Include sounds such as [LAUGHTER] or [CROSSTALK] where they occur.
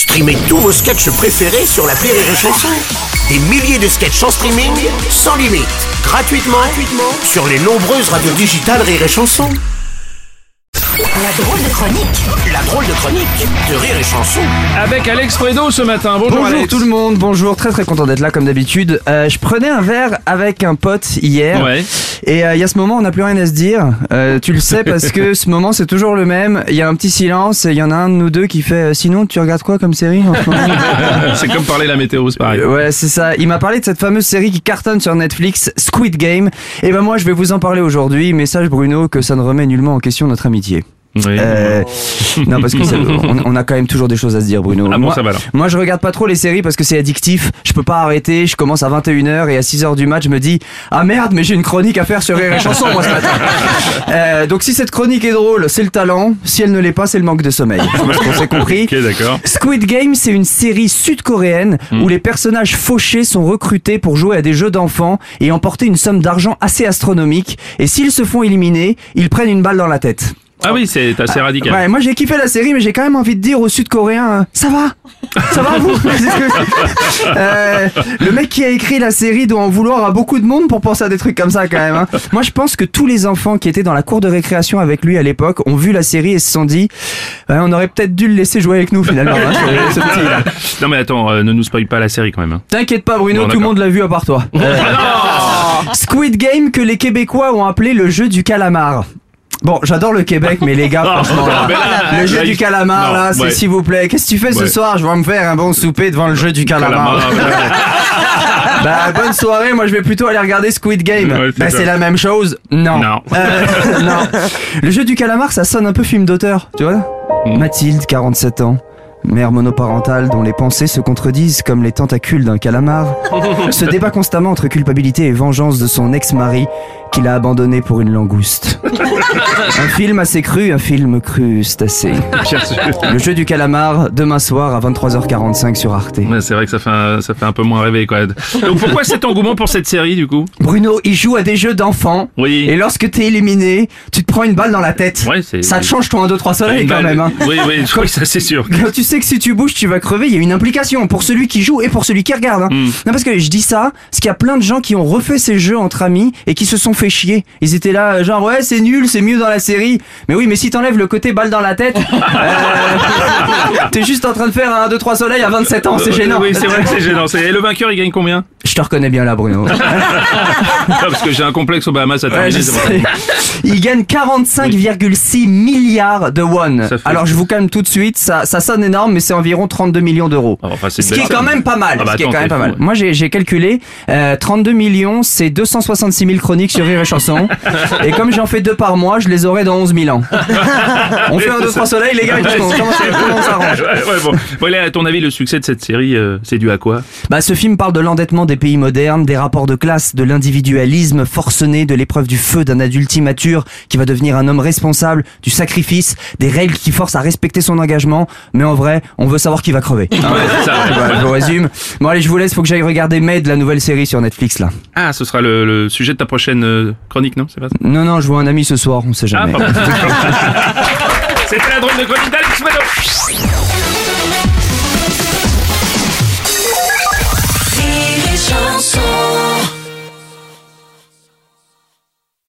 Streamez tous vos sketchs préférés sur la Rire et Chanson. Des milliers de sketchs en streaming, sans limite, gratuitement, gratuitement sur les nombreuses radios digitales Rire et Chanson. La drôle de chronique La drôle de chronique de Rire et Chanson. Avec Alex Fredo ce matin. Bonjour, Bonjour Alex. tout le monde, bonjour, très très content d'être là comme d'habitude. Euh, je prenais un verre avec un pote hier Ouais. Et euh, il y a ce moment on n'a plus rien à se dire. Euh, tu le sais parce que ce moment c'est toujours le même. Il y a un petit silence et il y en a un de nous deux qui fait euh, sinon tu regardes quoi comme série en ce moment [LAUGHS] C'est comme parler la météo, c'est pareil. Euh, Ouais c'est ça. Il m'a parlé de cette fameuse série qui cartonne sur Netflix, Squid Game. Et ben moi je vais vous en parler aujourd'hui. Message Bruno que ça ne remet nullement en question notre amitié. Oui. Euh, non parce que c'est- [LAUGHS] on, on a quand même toujours des choses à se dire Bruno. Ah bon, Moi- ça va. Moi, je regarde pas trop les séries parce que c'est addictif. Je peux pas arrêter. Je commence à 21h et à 6h du match, je me dis Ah merde, mais j'ai une chronique à faire sur Rire et Chanson, moi, ce matin. [LAUGHS] Euh, donc, si cette chronique est drôle, c'est le talent. Si elle ne l'est pas, c'est le manque de sommeil. Je pense qu'on s'est [LAUGHS] compris. Ok, d'accord. Squid Game, c'est une série sud-coréenne où les personnages fauchés sont recrutés pour jouer à des jeux d'enfants et emporter une somme d'argent assez astronomique. Et s'ils se font éliminer, ils prennent une balle dans la tête. Ah oui, c'est assez radical. Ouais, moi j'ai kiffé la série, mais j'ai quand même envie de dire aux Sud-Coréens, euh, ça va, ça va vous? [LAUGHS] Euh, Le mec qui a écrit la série doit en vouloir à beaucoup de monde pour penser à des trucs comme ça quand même. hein. Moi je pense que tous les enfants qui étaient dans la cour de récréation avec lui à l'époque ont vu la série et se sont dit, Ouais, on aurait peut-être dû le laisser jouer avec nous finalement. hein, ce- ce [LAUGHS] petit, là. Non mais attends, euh, ne nous spoil pas la série quand même. hein. T'inquiète pas Bruno, tout le monde l'a vu à part toi. [LAUGHS] Euh, Squid Game que les Québécois ont appelé le jeu du calamar. Bon, j'adore le Québec, mais les gars, [LAUGHS] franchement, là, le jeu du calamar, là, c'est s'il vous plaît. Qu'est-ce que tu fais ce soir? Je vais me faire un bon souper devant le jeu du calamar. [LAUGHS] Bah, bonne soirée, moi je vais plutôt aller regarder Squid Game. Ouais, c'est bah, c'est la même chose? Non. Non. Euh, [LAUGHS] non. Le jeu du calamar, ça sonne un peu film d'auteur, tu vois? Mm. Mathilde, 47 ans. Mère monoparentale dont les pensées se contredisent comme les tentacules d'un calamar, [LAUGHS] se débat constamment entre culpabilité et vengeance de son ex-mari qu'il a abandonné pour une langouste. [LAUGHS] Un film assez cru, un film crustacé. Bien sûr. Le jeu du calamar, demain soir à 23h45 sur Arte. Ouais, c'est vrai que ça fait, un, ça fait un peu moins rêver quoi. Donc pourquoi cet engouement pour cette série du coup? Bruno, il joue à des jeux d'enfants. Oui. Et lorsque t'es éliminé, tu te prends une balle dans la tête. Ouais, c'est- Ça te change ton 1, 2, 3 soleil quand même. Hein. Oui, oui, je crois que ça c'est sûr. Quand tu sais que si tu bouges, tu vas crever, il y a une implication pour celui qui joue et pour celui qui regarde. hein. Hmm. Non, parce que je dis ça, parce qu'il y a plein de gens qui ont refait ces jeux entre amis et qui se sont fait chier. Ils étaient là, euh, genre, ouais, c'est nul, c'est mieux dans la série. Mais oui, mais si t'enlèves le côté balle dans la tête, [LAUGHS] euh, [LAUGHS] t'es juste en train de faire un 1, 2, 3 soleil à 27 ans, c'est gênant. Oui, c'est vrai que c'est gênant. Et le vainqueur il gagne combien? Je te reconnais bien là, Bruno. [LAUGHS] Ah, Parce que j'ai un complexe au Bahamas à Ouais. Il gagne 45,6 milliards de won. Fait- Alors je vous calme tout de suite, ça, ça sonne énorme, mais c'est environ 32 millions d'euros. Ah, enfin, Ce qui est quand même pas mal. Ah bah ce qui est attends, quand même t'es pas fou, mal. ouais. Moi j'ai calculé, euh, 32 millions, c'est 266 000 chroniques sur Rire et Chanson. [LAUGHS] et comme j'en fais deux par mois, je les aurai dans 11 000 ans. [LAUGHS] On fait un 2 3 soleil les gars, on s'arrange. Ouais, ouais, bon. À ton avis, le succès de cette série, euh, c'est dû à quoi? Bah, ce film parle de l'endettement des pays modernes, des rapports de classe, de l'individualisme forcené, de l'épreuve du feu d'un adulte immature qui va devenir un homme responsable, du sacrifice, des règles qui forcent à respecter son engagement. Mais en vrai, on veut savoir qui va crever. [LAUGHS] Ouais, ça, ouais. Voilà, je vous résume. Bon, allez, je vous laisse, faut que j'aille regarder Med, la nouvelle série sur Netflix, là. Ah, ce sera le, le sujet de ta prochaine euh, chronique, non C'est pas ça Non, non, je vois un ami ce soir, on sait Ah, jamais. pardon. [LAUGHS] [LAUGHS] C'était la drôle de chronique d'Alex